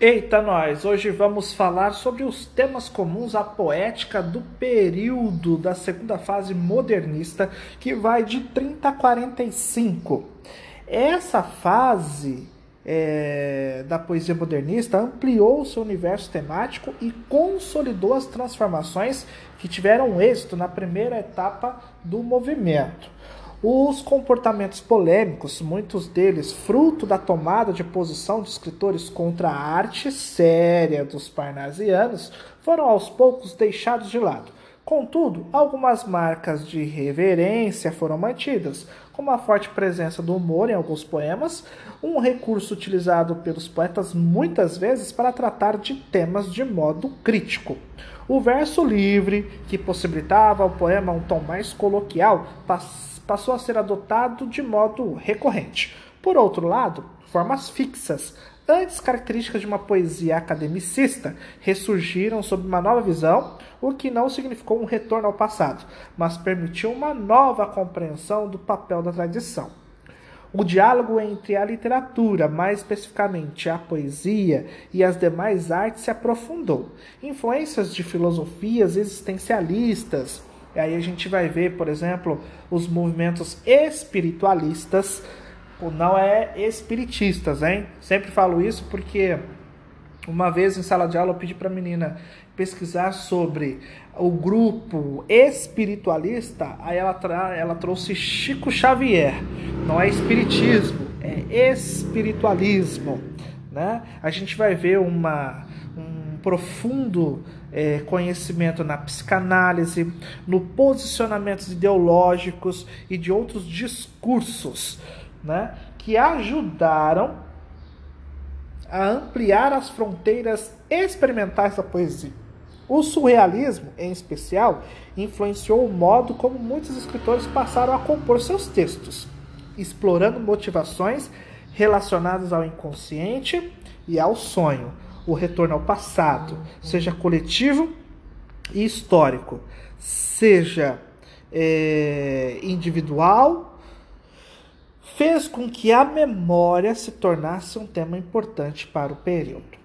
Eita, nós! Hoje vamos falar sobre os temas comuns à poética do período da segunda fase modernista, que vai de 30 a 45. Essa fase é, da poesia modernista ampliou seu universo temático e consolidou as transformações que tiveram êxito na primeira etapa do movimento. Os comportamentos polêmicos, muitos deles fruto da tomada de posição de escritores contra a arte séria dos parnasianos, foram aos poucos deixados de lado. Contudo, algumas marcas de reverência foram mantidas, como a forte presença do humor em alguns poemas, um recurso utilizado pelos poetas muitas vezes para tratar de temas de modo crítico. O verso livre, que possibilitava ao poema um tom mais coloquial, passou a ser adotado de modo recorrente. Por outro lado, formas fixas, antes características de uma poesia academicista, ressurgiram sob uma nova visão, o que não significou um retorno ao passado, mas permitiu uma nova compreensão do papel da tradição. O diálogo entre a literatura, mais especificamente a poesia e as demais artes, se aprofundou. Influências de filosofias existencialistas, e aí a gente vai ver, por exemplo, os movimentos espiritualistas, não é espiritistas, hein? Sempre falo isso porque uma vez em sala de aula eu pedi para a menina pesquisar sobre o grupo espiritualista, aí ela, ela trouxe Chico Xavier. Não é espiritismo, é espiritualismo. Né? A gente vai ver uma, um profundo é, conhecimento na psicanálise, no posicionamentos ideológicos e de outros discursos né, que ajudaram a ampliar as fronteiras experimentais da poesia. O surrealismo, em especial, influenciou o modo como muitos escritores passaram a compor seus textos, explorando motivações relacionadas ao inconsciente e ao sonho, o retorno ao passado, seja coletivo e histórico, seja é, individual, fez com que a memória se tornasse um tema importante para o período.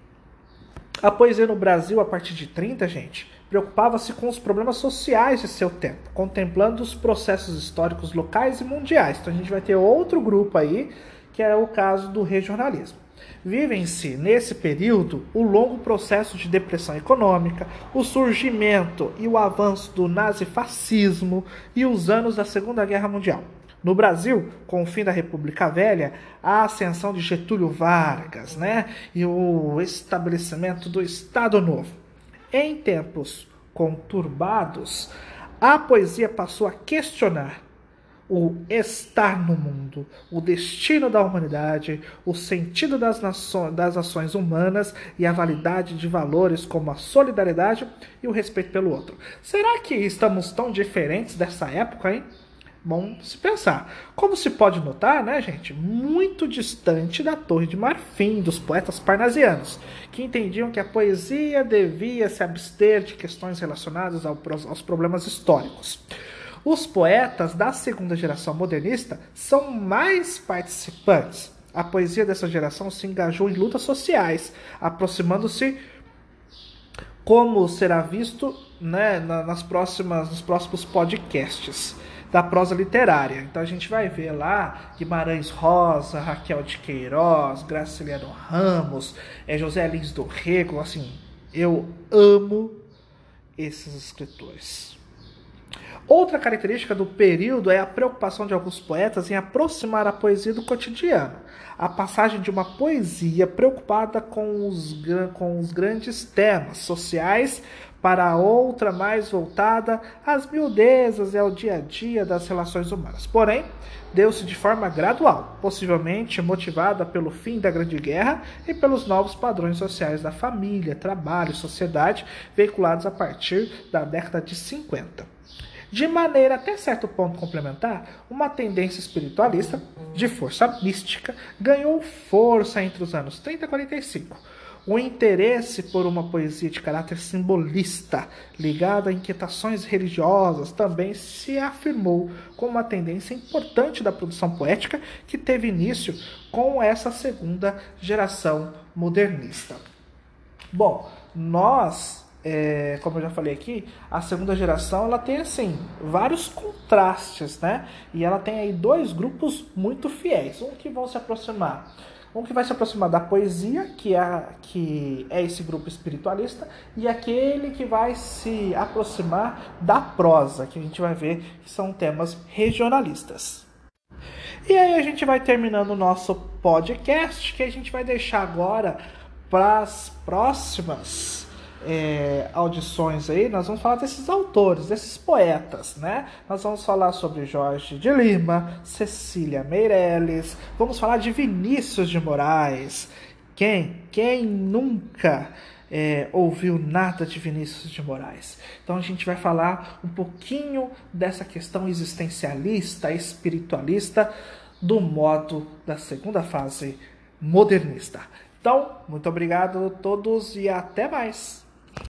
A poesia no Brasil, a partir de 30, gente, preocupava-se com os problemas sociais de seu tempo, contemplando os processos históricos locais e mundiais. Então a gente vai ter outro grupo aí, que é o caso do regionalismo. Vivem-se nesse período o longo processo de depressão econômica, o surgimento e o avanço do nazifascismo e os anos da Segunda Guerra Mundial. No Brasil, com o fim da República Velha, a ascensão de Getúlio Vargas né, e o estabelecimento do Estado Novo. Em tempos conturbados, a poesia passou a questionar o estar no mundo, o destino da humanidade, o sentido das, nações, das ações humanas e a validade de valores como a solidariedade e o respeito pelo outro. Será que estamos tão diferentes dessa época, hein? Bom se pensar. Como se pode notar, né, gente? Muito distante da Torre de Marfim, dos poetas parnasianos, que entendiam que a poesia devia se abster de questões relacionadas aos problemas históricos. Os poetas da segunda geração modernista são mais participantes. A poesia dessa geração se engajou em lutas sociais, aproximando-se, como será visto né, nas próximas, nos próximos podcasts da prosa literária. Então a gente vai ver lá Guimarães Rosa, Raquel de Queiroz, Graciliano Ramos, é, José Lins do Rego. Assim, eu amo esses escritores. Outra característica do período é a preocupação de alguns poetas em aproximar a poesia do cotidiano. A passagem de uma poesia preocupada com os, com os grandes temas sociais para outra mais voltada às miudezas e ao dia a dia das relações humanas. Porém, deu-se de forma gradual, possivelmente motivada pelo fim da Grande Guerra e pelos novos padrões sociais da família, trabalho e sociedade veiculados a partir da década de 50 de maneira até certo ponto complementar, uma tendência espiritualista de força mística ganhou força entre os anos 30 e 45. O interesse por uma poesia de caráter simbolista, ligada a inquietações religiosas, também se afirmou como uma tendência importante da produção poética que teve início com essa segunda geração modernista. Bom, nós, é, como eu já falei aqui, a segunda geração ela tem assim vários contrastes, né? E ela tem aí dois grupos muito fiéis, um que vão se aproximar um que vai se aproximar da poesia, que é, que é esse grupo espiritualista, e aquele que vai se aproximar da prosa, que a gente vai ver que são temas regionalistas. E aí a gente vai terminando o nosso podcast, que a gente vai deixar agora para as próximas é, audições aí, nós vamos falar desses autores, desses poetas, né? Nós vamos falar sobre Jorge de Lima, Cecília Meirelles, vamos falar de Vinícius de Moraes. Quem? Quem nunca é, ouviu nada de Vinícius de Moraes? Então a gente vai falar um pouquinho dessa questão existencialista, espiritualista, do modo da segunda fase modernista. Então, muito obrigado a todos e até mais!